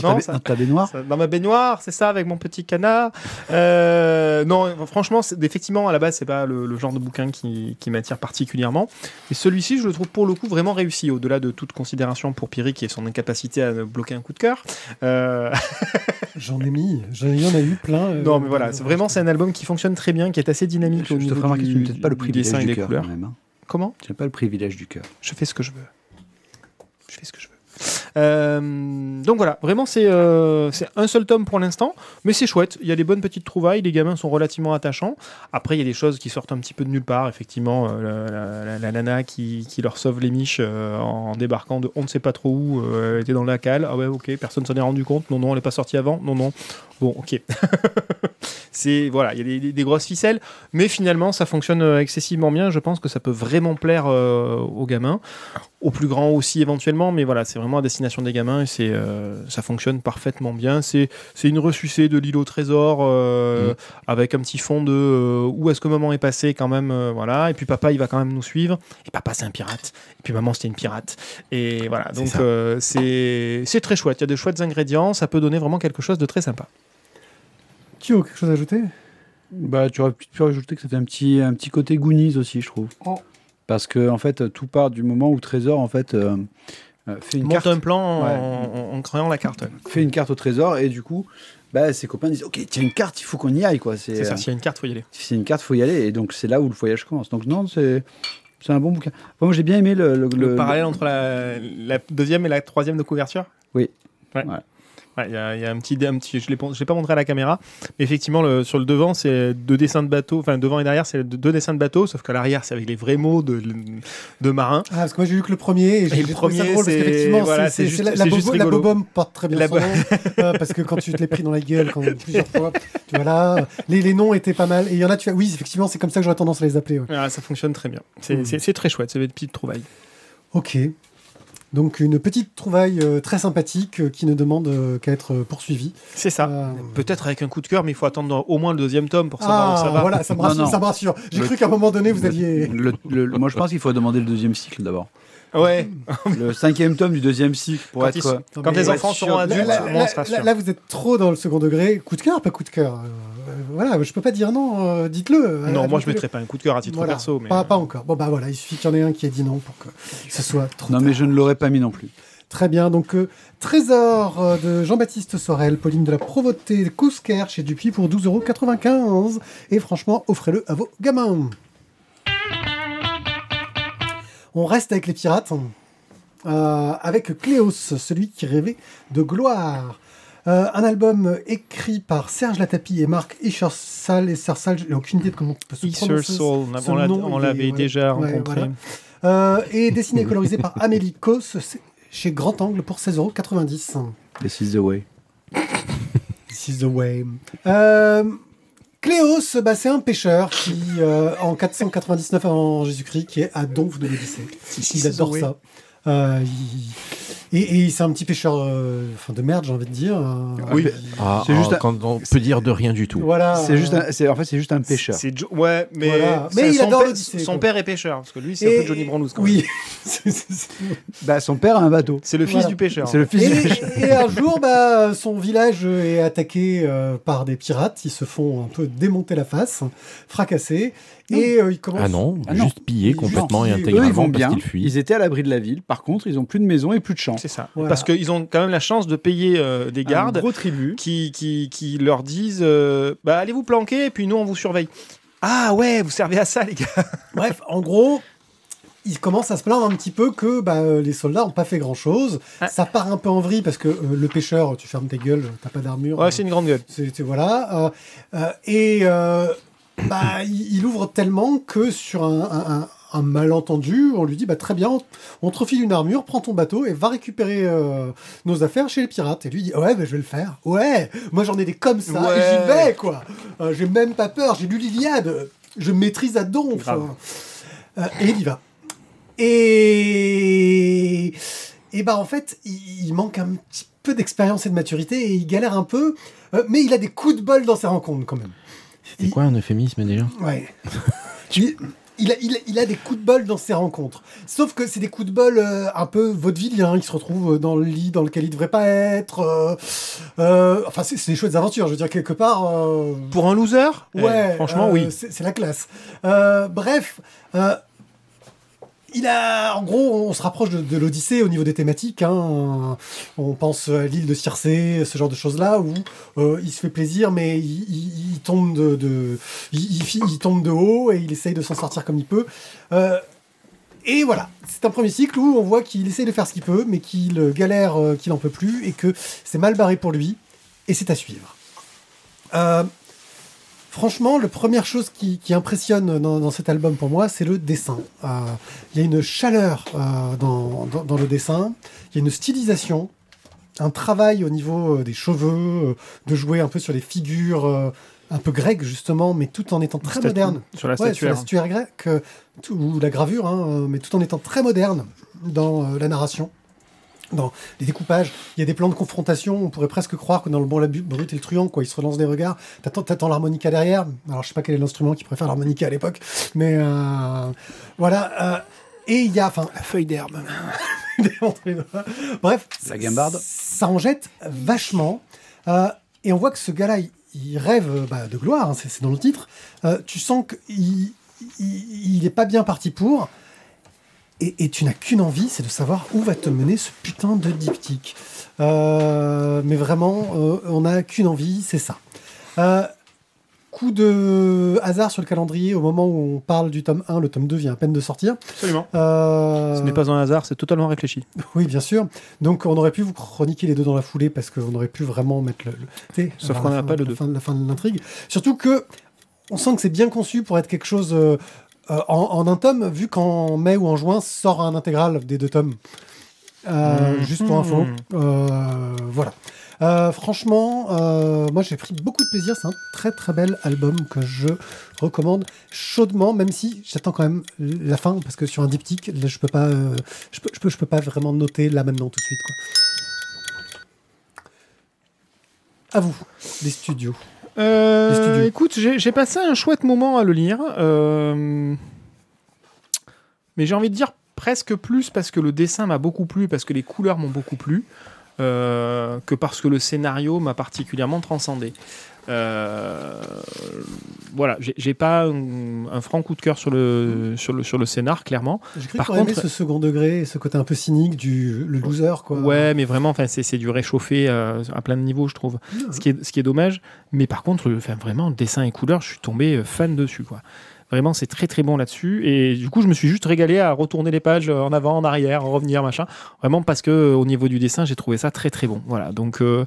Dans, Non, ta, ça- dans ta baignoire Ça, Dans ma baignoire, c'est ça, avec mon petit canard. Euh, non, franchement, effectivement, à la base, c'est pas le, le genre de bouquin qui, qui m'attire particulièrement. Et celui-ci, je le trouve pour le coup vraiment réussi, au-delà de toute considération pour Pierrick et son incapacité à bloquer un coup de cœur. Euh, <laughs> J'en ai mis. J'en il y en a eu plein. euh, non, mais voilà, c'est vraiment c'est un album qui fonctionne très bien, qui est assez dynamique Je, au je te niveau ferai remarquer que du, tu n'as peut-être pas le du privilège du des cœur couleurs. quand même. hein. Comment? Tu n'as pas le privilège du cœur. Je fais ce que je veux. Je fais ce que je veux. Euh, donc voilà, vraiment c'est euh, c'est un seul tome pour l'instant, mais c'est chouette. Il y a des bonnes petites trouvailles, les gamins sont relativement attachants. Après, il y a des choses qui sortent un petit peu de nulle part. Effectivement, euh, la, nana qui, qui leur sauve les miches en débarquant de on ne sait pas trop où, elle était dans la cale. Ah ouais, ok, personne s'en est rendu compte. Non, non, elle n'est pas sortie avant. Non, non. Bon, ok. <laughs> c'est voilà, il y a des, grosses ficelles, mais finalement ça fonctionne excessivement bien. Je pense que ça peut vraiment plaire aux gamins, aux plus grands aussi éventuellement, mais voilà, c'est vraiment à des gamins et c'est euh, ça fonctionne parfaitement bien. C'est c'est une ressucée de l'île au trésor euh, avec un petit fond de euh, où est-ce que maman est passé quand même, euh, voilà. Et puis papa il va quand même nous suivre. Et papa c'est un pirate. Et puis maman c'était une pirate. Et voilà, donc euh, c'est c'est très chouette. Il y a de chouettes ingrédients. Ça peut donner vraiment quelque chose de très sympa. Tu as quelque chose à ajouter? Bah, tu aurais pu rajouter que ça fait un petit, un petit côté Goonies aussi, je trouve. Oh. Parce que, en fait, tout part du moment où Trésor, en fait, euh, fait, une Monte carte, un plan en, Ouais. en- en créant la carte. fait une carte au Trésor et du coup, bah, ses copains disent Ok, tiens, une carte, il faut qu'on y aille. quoi. C'est ça, euh, s'il y a une carte, faut y aller. si c'est une carte, faut y aller. Et donc, c'est là où le voyage commence. Donc, non, c'est. C'est un bon bouquin. Enfin, moi, j'ai bien aimé le, le- Le, le- parallèle entre la, la deuxième et la troisième de couverture? Oui. Ouais. Ouais, Il y, a y a un petit, un petit je ne l'ai pas montré à la caméra, mais effectivement, le- sur le devant, c'est deux dessins de bateau, enfin, devant et derrière, c'est deux- dessins de bateau, sauf qu'à l'arrière, c'est avec les vrais mots de, de marin. Ah, parce que moi j'ai lu que le premier et j'ai le premier, c'est- qu'effectivement, voilà, c'est- juste- la, la, juste bobom porte très bien La son nom, <laughs> euh, parce que quand tu te l'es pris dans la gueule quand, plusieurs fois, tu vois là, les, les noms étaient pas mal. Et il y en a, tu as, oui, effectivement, c'est comme ça que j'aurais tendance à les appeler. ouais. Ah, ça fonctionne très bien. C'est Mm. c'est très chouette, c'est une petite trouvaille. Ok. Donc une petite trouvaille euh, très sympathique euh, qui ne demande euh, qu'à être euh, poursuivie. C'est ça. Euh, Peut-être avec un coup de cœur, mais il faut attendre au moins le deuxième tome pour savoir ah, où ça va. voilà, ça me rassure. non. ça me rassure. J'ai cru qu'à un moment donné, vous alliez... le- le- le- moi, je pense qu'il faut demander le deuxième cycle d'abord. Ouais. <laughs> le cinquième tome du deuxième cycle pour Quand être. Non, Quand les enfants seront adultes, là, là, là, là, vous êtes trop dans le second degré. Coup de cœur, pas coup de cœur. Euh, voilà, je peux pas dire non. euh, Dites-le. Non, Euh, moi je mettrais pas un coup de cœur à titre Voilà, perso, mais pas, pas encore. Bon bah voilà, il suffit qu'il y en ait un qui ait dit non pour que ce soit trop. Non, mais je ne l'aurais pas mis non plus. Très bien. Donc euh, Trésor euh, de Jean-Baptiste Sorel, Pauline de la Provôté, Cousquer chez Dupuis pour 12,95€. Et franchement, offrez-le à vos gamins. On reste avec les pirates. euh, avec Cléos, celui qui rêvait de gloire. Euh, un album écrit par Serge Latapi et Marc Ishersal. Et Sersal, j'ai aucune idée de comment on peut se prononcer. Ce on l'avait ouais. déjà Ouais, rencontré. voilà. Euh, et dessiné et colorisé par <laughs> Amélie Kos chez Grand Angle pour 16,90€. This is the way. This is the way. Euh, Cléos, bah, c'est un pêcheur qui, euh, en 499 avant Jésus-Christ, qui est à Donf de l'Odyssée. Il adore ça. Euh, il- Et, et c'est un petit pêcheur euh, enfin, de merde, j'ai envie de dire. euh, Oui. Ah, C'est juste ah, un- quand on peut dire de rien du tout. Voilà. C'est juste un, c'est- en fait, c'est juste un pêcheur. C'est Jo- ouais, mais, Voilà. Mais il son, adore père, son père est pêcheur, parce que lui, c'est un Et- peu Johnny quand même. <laughs> Oui. Bah, son père a un bateau. C'est le fils Voilà. du pêcheur. C'est le fils du pêcheur. Et, un jour, bah, son village est attaqué euh, par des pirates. Ils se font un peu démonter la face, fracasser. Et euh, ils commencent. Ah non, Ah non. juste pillé Ils- complètement juste et. Eux, ils intégralement vont parce bien. qu'ils fuient. Ils étaient à l'abri de la ville. Par contre, ils ont plus de maison et plus de champs. C'est ça. Voilà. Parce qu'ils ont quand même la chance de payer euh, des Un gardes gros tribut. qui, qui, qui leur disent euh, bah, allez vous planquer et puis nous on vous surveille. Ah ouais, vous servez à ça les gars. <laughs> Bref, en gros, ils commencent à se plaindre un petit peu que bah, euh, les soldats n'ont pas fait grand chose. Ah. Ça part un peu en vrille parce que euh, le pêcheur, tu fermes ta gueule, t'as pas d'armure. Ouais, c'est une grande gueule. C'est voilà. euh, et bah, il, il ouvre tellement que sur un, un- un- malentendu, on lui dit bah, très bien, on te refile une armure, prends ton bateau et va récupérer euh, nos affaires chez les pirates. Et lui dit ouais, bah, je vais le faire. Ouais, moi j'en ai des comme ça et j'y vais quoi. Euh, j'ai même pas peur, j'ai lu l'Iliade, je maîtrise à donf. Euh, et il y va. Et, et bah en fait, il, il manque un petit peu d'expérience et de maturité et il galère un peu, euh, mais il a des coups de bol dans ses rencontres quand même. C'était quoi un euphémisme déjà? Ouais. <laughs> il, il a, il, a, il a des coups de bol dans ses rencontres. Sauf que c'est des coups de bol euh, un peu vaudevilliens. Il se retrouve dans le lit dans lequel il devrait pas être. euh, euh, enfin, c'est des chouettes aventures. Je veux dire, quelque part. euh, Pour un loser? Ouais, Eh, franchement, euh, oui. C'est la classe. Euh, bref, euh, en gros, on se rapproche de, l'Odyssée au niveau des thématiques. hein. On pense à l'île de Circé, ce genre de choses-là, où euh, il se fait plaisir, mais il, tombe de, haut et il essaye de s'en sortir comme il peut. Euh, et voilà, c'est un premier cycle où on voit qu'il essaye de faire ce qu'il peut, mais qu'il galère, euh, qu'il n'en peut plus, et que c'est mal barré pour lui, et c'est à suivre. Franchement, la première chose qui, qui impressionne dans, dans cet album pour moi, c'est le dessin. Euh, Il y a une chaleur euh, dans, dans- dans le dessin, il y a une stylisation, un travail au niveau euh, des cheveux, de jouer un peu sur les figures un peu grecques justement, mais tout en étant très moderne. Sur la Ouais, sur statuaire. la statuaire grecque, euh, tout- ou la gravure, hein, euh, mais tout en étant très moderne dans euh, la narration. Dans les découpages, il y a des plans de confrontation. On pourrait presque croire que dans le bon, la bu- brut et le truand, quoi, ils se relancent des regards. T'attends, t'attends l'harmonica derrière. Alors, je sais pas quel est l'instrument qui préfère l'harmonica à l'époque, mais euh, voilà. euh, et il y a, enfin, La feuille d'herbe. <laughs> Bref, La guimbarde. Ça en jette vachement. Euh, et on voit que ce gars-là, il, il rêve bah, de gloire, hein, c'est c'est dans le titre. Tu sens qu'il il, est pas bien parti pour. Et, et tu n'as qu'une envie, c'est de savoir où va te mener ce putain de diptyque. Euh, mais vraiment, euh, on n'a qu'une envie, c'est ça. Euh, coup de hasard sur le calendrier, au moment où on parle du tome 1, le tome 2 vient à peine de sortir. Absolument. Euh, Ce n'est pas un hasard, c'est totalement réfléchi. <laughs> oui, bien sûr. Donc, on aurait pu vous chroniquer les deux dans la foulée parce qu'on aurait pu vraiment mettre le. le- Sauf qu'on n'a pas le la deux. fin, la fin de l'intrigue. Surtout que on sent que c'est bien conçu pour être quelque chose en, en un tome, vu qu'en mai ou en juin sort un intégral des deux tomes. Euh, Mhm. Juste pour info. Euh, voilà. Euh, franchement, euh, moi j'ai pris beaucoup de plaisir. C'est un très très bel album que je recommande chaudement, même si j'attends quand même la fin parce que sur un diptyque, là, je peux pas, euh, je peux, je peux, je peux pas vraiment noter là maintenant tout de suite quoi. À vous, les studios. Euh, écoute, j'ai passé un chouette moment à le lire. euh, mais j'ai envie de dire presque plus parce que le dessin m'a beaucoup plu, parce que les couleurs m'ont beaucoup plu, euh, que parce que le scénario m'a particulièrement transcendé. Euh, voilà, j'ai- pas un, un franc coup de cœur sur le, sur le, sur le scénar, clairement. J'ai cru Par contre- ce second degré ce côté un peu cynique du le loser quoi. Ouais, mais vraiment, enfin, c'est du réchauffé euh, à plein de niveaux, je trouve. Non. ce qui est, ce qui est dommage. Mais par contre, euh, enfin, vraiment, dessin et couleurs, je suis tombé euh, fan dessus. Quoi. Vraiment, c'est très très bon là-dessus. Et du coup, je me suis juste régalé à retourner les pages en avant, en arrière, revenir, machin. Vraiment parce que au niveau du dessin, j'ai trouvé ça très très bon. Voilà. Donc, euh,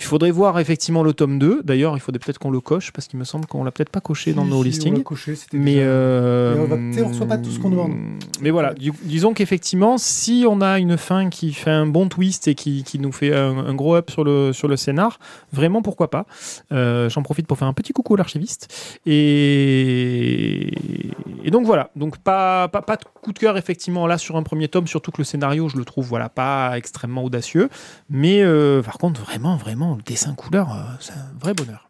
Il faudrait voir effectivement le tome 2. D'ailleurs, il faudrait peut-être qu'on le coche parce qu'il me semble qu'on l'a peut-être pas coché dans nos si, on listings. l'a coché, c'était Mais, déjà- euh, Mais on va- on reçoit pas tout ce qu'on demande. Mais voilà, disons qu'effectivement, si on a une fin qui fait un bon twist et qui, qui nous fait un, un gros up sur le, sur le scénar, vraiment pourquoi pas. Euh, J'en profite pour faire un petit coucou à l'archiviste. Et, et donc voilà, donc pas, pas, pas de coup de cœur effectivement là sur un premier tome, surtout que le scénario, je le trouve voilà, pas extrêmement audacieux. Mais euh, par contre, vraiment, vraiment, le dessin couleur, euh, c'est un vrai bonheur.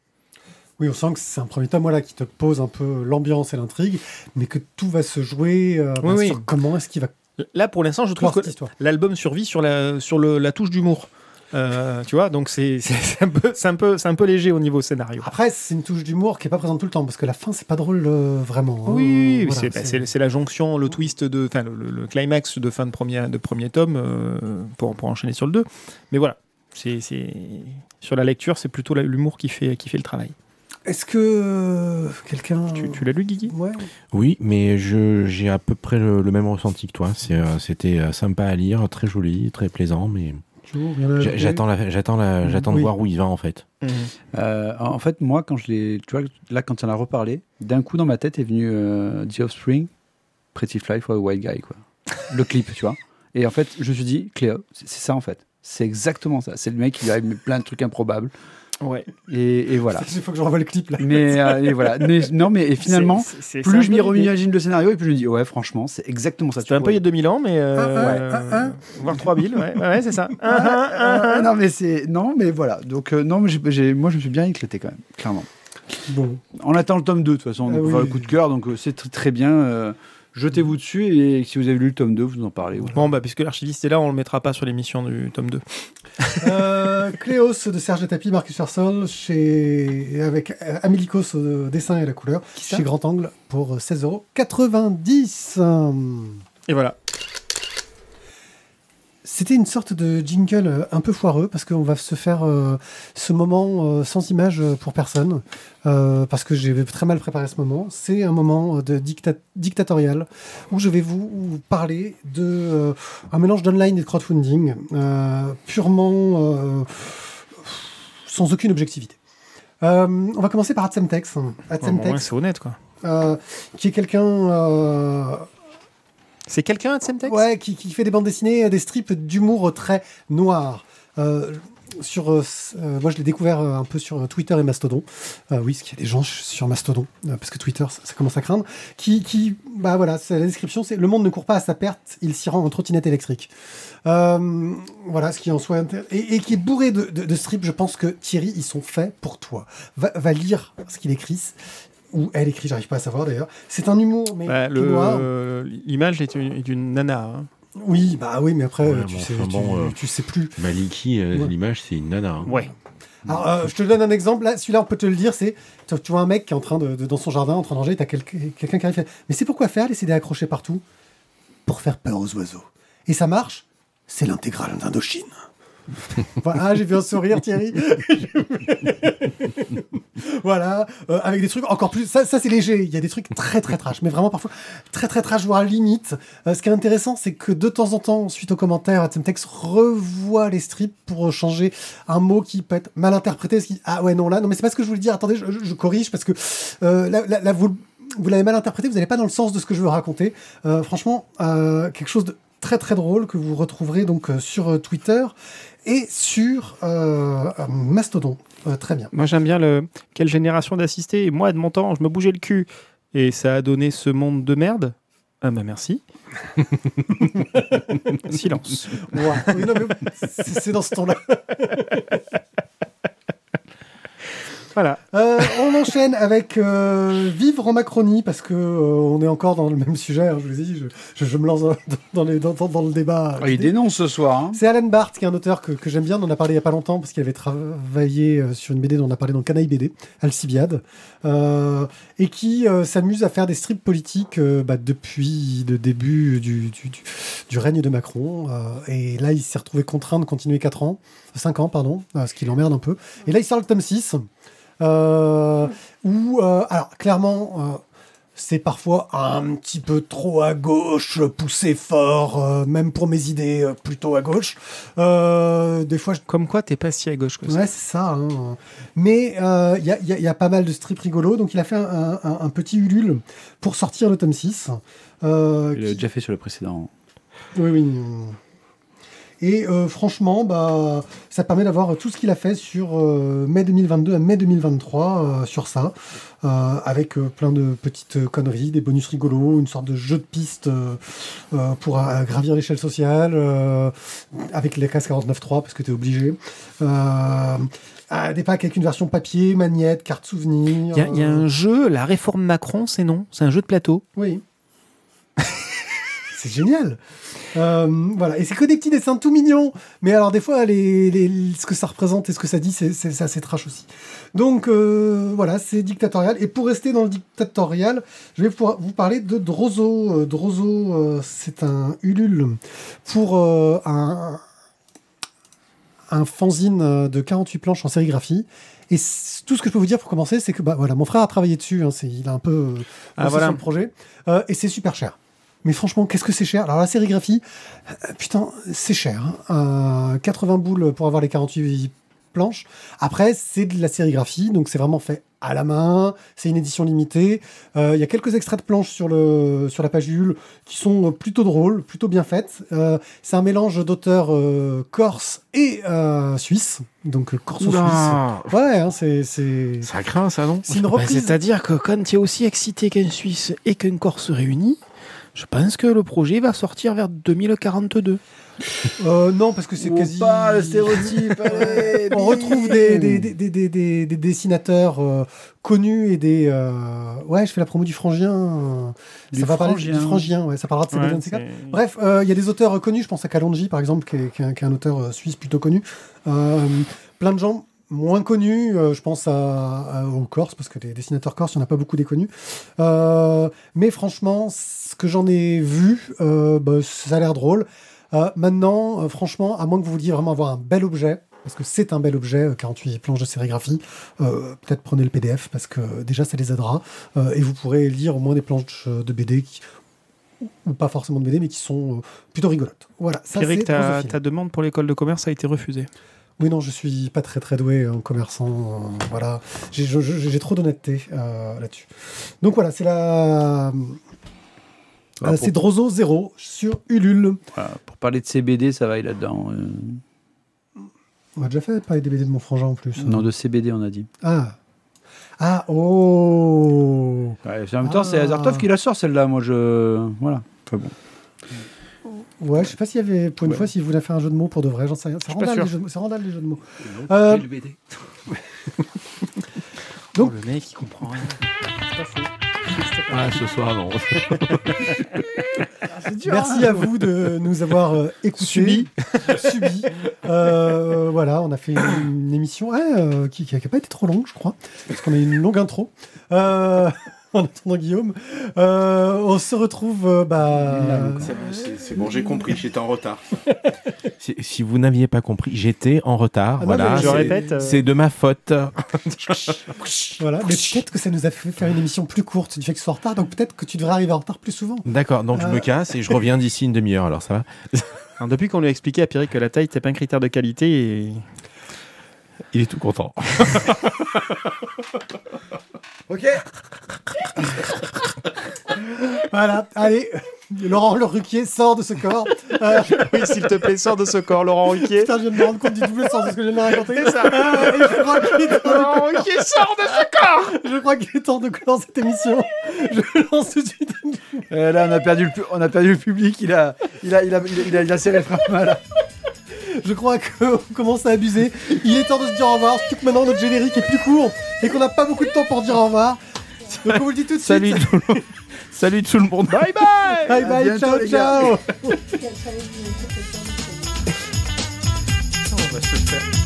Oui, on sent que c'est un premier tome voilà, qui te pose un peu l'ambiance et l'intrigue, mais que tout va se jouer euh, Oui, oui. sur comment est-ce qu'il va Là, pour l'instant, je trouve que l'album survit sur la, sur le- la touche d'humour. Euh, tu vois, donc c'est un, peu- c'est un, peu- c'est un peu léger au niveau scénario. Après, c'est une touche d'humour qui est pas présente tout le temps, parce que la fin, c'est pas drôle euh, vraiment. hein. Oui, Voilà, c'est bah, c'est- la jonction, le twist, de, enfin le, le- le climax de fin de premier, de premier tome euh, pour, pour enchaîner sur le 2. Mais voilà, c'est c'est- sur la lecture, c'est plutôt l'humour qui fait, qui fait le travail. Est-ce que euh, quelqu'un. Tu, tu l'as lu, Guigui? Ouais. Oui, mais je- j'ai à peu près le, le même ressenti que toi. C'est, C'était sympa à lire, très joli, très plaisant, mais A- j'attends, la, j'attends, la, j'attends Oui. de voir où il va en fait. Euh, en fait, moi, quand je l'ai, tu vois, là, quand en as reparlé, d'un coup dans ma tête est venu euh, The Offspring, Pretty Fly for a White Guy, quoi. Le clip, tu vois. Et en fait, je me suis dit, Cléo, c'est ça en fait. C'est exactement ça. C'est le mec qui lui arrive plein de trucs improbables. Ouais. Et, et voilà. <laughs> Il faut que je revoie le clip là. Mais euh, et voilà. Mais, non, mais et finalement, plus je m'y reimagine le scénario, et plus je me dis, ouais, franchement, c'est exactement ça. C'était un peu il y a 2000 ans, mais. euh, Un, un, un, un. Voire 3000, ouais, ouais, c'est ça. <laughs> Ah, non, mais c'est non, mais voilà. Donc euh, non, mais moi, je me suis bien éclaté quand même, clairement. Bon. On attend le tome 2 de toute façon, Ah on oui. fera le coup de cœur, donc euh, c'est tr- très bien. Jetez-vous dessus et si vous avez lu le tome 2, vous en parlez. voilà. Bon, bah, puisque l'archiviste est là, on le mettra pas sur l'émission du tome 2. Euh, Cléos de Serge Tapi, Marcus Persol, chez... avec Amélicos au dessin et à la couleur, chez Grand Angle pour 16,90€. Et voilà. C'était une sorte de jingle euh, un peu foireux parce qu'on va se faire euh, ce moment euh, sans image pour personne euh, parce que j'ai très mal préparé ce moment. C'est un moment de dicta- dictatorial où je vais vous parler de un mélange d'online et de crowdfunding purement sans aucune objectivité. On va commencer par Adsemtex. Bon, Adsemtex, c'est honnête, quoi. qui est quelqu'un C'est quelqu'un à Semtex Ouais, qui, fait des bandes dessinées, des strips d'humour très noir. Euh, sur, euh, euh, moi, je l'ai découvert un peu sur Twitter et Mastodon. Oui, parce qu'il y a des gens sur Mastodon, parce que Twitter, ça, commence à craindre. Qui, bah voilà, la description, c'est le monde ne court pas à sa perte, il s'y rend en trottinette électrique. Voilà, ce qui en soit et, qui est bourré de strips. Je pense que Thierry, ils sont faits pour toi. Va, va lire ce qu'il écrit. Ou elle écrit, j'arrive pas à savoir d'ailleurs. C'est un humour, mais Bah, L'image est une, est une nana. hein. Oui, bah oui, mais après, Ouais, tu, bon, sais, enfin, tu, bon, euh, tu sais plus. Maliki, euh, Ouais. l'image, c'est une nana. hein. Ouais. Alors, euh, je te donne un exemple. Là, celui-là, on peut te le dire. C'est, tu, vois un mec qui est en train de, de- dans son jardin, en train de ranger. T'as quel- quelqu'un qui arrive. Mais c'est pourquoi faire les CD accrochés partout? Pour faire peur aux oiseaux. Et ça marche? C'est l'intégrale d'Indochine. Voilà, ah, j'ai vu un sourire, Thierry. <laughs> voilà, euh, avec des trucs encore plus. Ça, c'est léger. Il y a des trucs très très trash, mais vraiment parfois très très trash, voire limite. Euh, ce qui est intéressant, c'est que de temps en temps, suite aux commentaires, Adsemtex revoit les strips pour changer un mot qui peut être mal interprété. qui- Ah ouais, non, là, non, mais c'est pas ce que je voulais dire. Attendez, je, corrige parce que euh, là, vous, vous l'avez mal interprété, vous n'allez pas dans le sens de ce que je veux raconter. Franchement, quelque chose de très très drôle que vous retrouverez donc sur Twitter et sur euh, Mastodon. Euh, très bien. Moi, j'aime bien le. Quelle génération d'assistés Et moi, de mon temps, je me bougeais le cul. Et ça a donné ce monde de merde. Ah bah merci. <laughs> Silence. Oui, c'est dans ce ton-là. <laughs> Voilà. Euh, on enchaîne avec euh, Vivre en Macronie, parce que euh, on est encore dans le même sujet, hein, je vous ai dit, je, je- je me lance dans, dans les- dans- dans- dans le débat. Ah, il dénonce ce soir. hein. C'est Alan Barth, qui est un auteur que, que j'aime bien, on en a parlé il y a pas longtemps, parce qu'il avait travaillé euh, sur une BD dont on a parlé dans Canaille BD, Alcibiade, euh, et qui euh, s'amuse à faire des strips politiques euh, bah, depuis le début du, du, du- du règne de Macron. euh, et là, il s'est retrouvé contraint de continuer 4 ans, 5 ans, pardon, euh, ce qui l'emmerde un peu. Et là, il sort le tome 6, euh, où, euh, alors, clairement... euh, c'est parfois un petit peu trop à gauche, poussé fort, euh, même pour mes idées, euh, plutôt à gauche. Euh, des fois, je Comme quoi, t'es pas si à gauche que ça. Ouais, c'est ça. hein. Mais euh, il y, a, il y a- y a pas mal de strips rigolos. Donc, il a fait un, un- un petit Ulule pour sortir le tome 6. Euh, Il l'a qui- déjà fait sur le précédent. Oui, oui. Et euh, franchement, bah, ça permet d'avoir tout ce qu'il a fait sur euh, mai 2022 à mai 2023 euh, sur ça, avec plein de petites conneries, des bonus rigolos, une sorte de jeu de piste pour gravir l'échelle sociale, avec les cases 49.3 parce que tu es obligé. Ah, des packs avec une version papier, magnette, carte souvenir. Il y, a- il y a un jeu, la réforme Macron, c'est non? C'est un jeu de plateau? oui. <laughs> c'est génial. Euh, voilà. Et c'est que des petits dessins tout mignons. Mais alors, des fois, les, les- ce que ça représente et ce que ça dit, c'est assez trash aussi. Donc, euh, voilà, c'est dictatorial. Et pour rester dans le dictatorial, je vais vous parler de Drozo. Euh, Drozo, c'est un Ulule pour euh, un, un fanzine de 48 planches en sérigraphie. Et tout ce que je peux vous dire pour commencer, c'est que bah, voilà, mon frère a travaillé dessus. hein, il a un peu euh, Ah, voilà. le projet. Euh, et c'est super cher. Mais franchement, qu'est-ce que c'est cher? Alors la sérigraphie, euh, putain, c'est cher. hein. Euh, 80 boules pour avoir les 48 planches. Après, c'est de la sérigraphie, donc c'est vraiment fait à la main. C'est une édition limitée. Euh, Il y a quelques extraits de planches sur, le, sur la page Ulule qui sont plutôt drôles, plutôt bien faites. Euh, c'est un mélange d'auteurs euh, corse et euh, suisse. Donc corse-suisse. Oula Ouais, hein, c'est... c'est- Ça craint ça, non? C'est une Bah, reprise. C'est-à-dire que quand tu es aussi excité qu'un Suisse et qu'un Corse réunis, je pense que le projet va sortir vers 2042. Euh, non, parce que c'est quasi. pas le stéréotype. <laughs> allez, On retrouve des, des, des, des, des- des- des dessinateurs euh, connus et des. euh, Ouais, je fais la promo du frangien. Du ça va parler frangien. du frangien, ouais, ça parlera de ces Ouais, deux c'est- Bref, euh, il y a des auteurs euh, connus, je pense à Kalonji par exemple, qui est, qui est un, qui est un auteur euh, suisse plutôt connu. Euh, plein de gens moins connus, euh, je pense à, à- aux Corses, parce que les dessinateurs corses, il n'y en a pas beaucoup des connus. Euh, mais franchement, ce que j'en ai vu, euh, bah, ça a l'air drôle. Euh, maintenant, franchement, à moins que vous vouliez vraiment avoir un bel objet, parce que c'est un bel objet, euh, 48 planches de sérigraphie, peut-être prenez le PDF, parce que déjà, ça les aidera. Et vous pourrez lire au moins des planches de BD qui, ou pas forcément de BD, mais qui sont plutôt rigolotes. Voilà, ça c'est ta, ta demande pour l'école de commerce a été refusée. Oui, non, je suis pas très très doué en commerçant. euh, voilà, j'ai trop d'honnêteté euh, là-dessus. Donc voilà, c'est la. Ah, euh, pour- c'est Drozo 0 sur Ulule. Voilà, pour parler de CBD, ça va, il là-dedans. euh, On a déjà fait pas des BD de mon frangin en plus. Non, de CBD, on a dit. Ah. Ah, oh Ouais, en même temps, c'est Ah. Azartov qui la sort, celle-là. Moi, je. Voilà. Enfin bon. Ouais, je sais pas s'il y avait, pour une Ouais. fois, s'il voulait faire un jeu de mots pour de vrai, j'en sais rien. C'est sûr. les jeux de mots. C'est Randall, les jeux de mots. Euh, le BD. <laughs> Donc- Oh, le mec, il comprend rien. Ah, ce soir, non. Merci à vous de nous avoir euh, écoutés. Subi. Subi. Euh, voilà, on a fait une, une émission ouais, euh, qui n'a pas été trop longue, je crois, parce qu'on a eu une longue intro. <laughs> En attendant Guillaume, Euh, on se retrouve. euh, bah, C'est bon, j'ai compris, j'étais en retard. <laughs> si, si vous n'aviez pas compris, j'étais en retard. Ah voilà, je c'est- répète. euh, C'est de ma faute. <laughs> voilà, mais peut-être que ça nous a fait faire une émission plus courte du fait que ce soit en retard, donc peut-être que tu devrais arriver en retard plus souvent. D'accord, donc je me casse et je reviens d'ici une demi-heure, alors ça va alors, depuis qu'on lui a expliqué à Pierrick que la taille n'était pas un critère de qualité, et... Il est tout content. <laughs> Ok. Voilà, allez, Laurent Le Ruquier sort de ce corps. Euh, <laughs> oui, s'il te plaît, sors de ce corps, Laurent Ruquier. putain, je viens de me rendre compte du double sens de ce que je viens de raconter. Euh, et je crois qu'il est temps de Laurent Ruquier, sors de ce corps Je crois qu'il est temps de clore cette émission. Je lance tout de suite. Euh, là, on a perdu le, on a perdu le public. Il a, il a, il a, il a, il a, il a serré le frein mal. Je crois qu'on commence à abuser. Il est temps de se dire au revoir, surtout que maintenant notre générique est plus court et qu'on n'a pas beaucoup de temps pour dire au revoir. Donc on vous le dit tout de Salut suite. tout le monde. Salut tout le monde. Bye bye Bye bye, bientôt, ciao ciao. <laughs> On va se faire.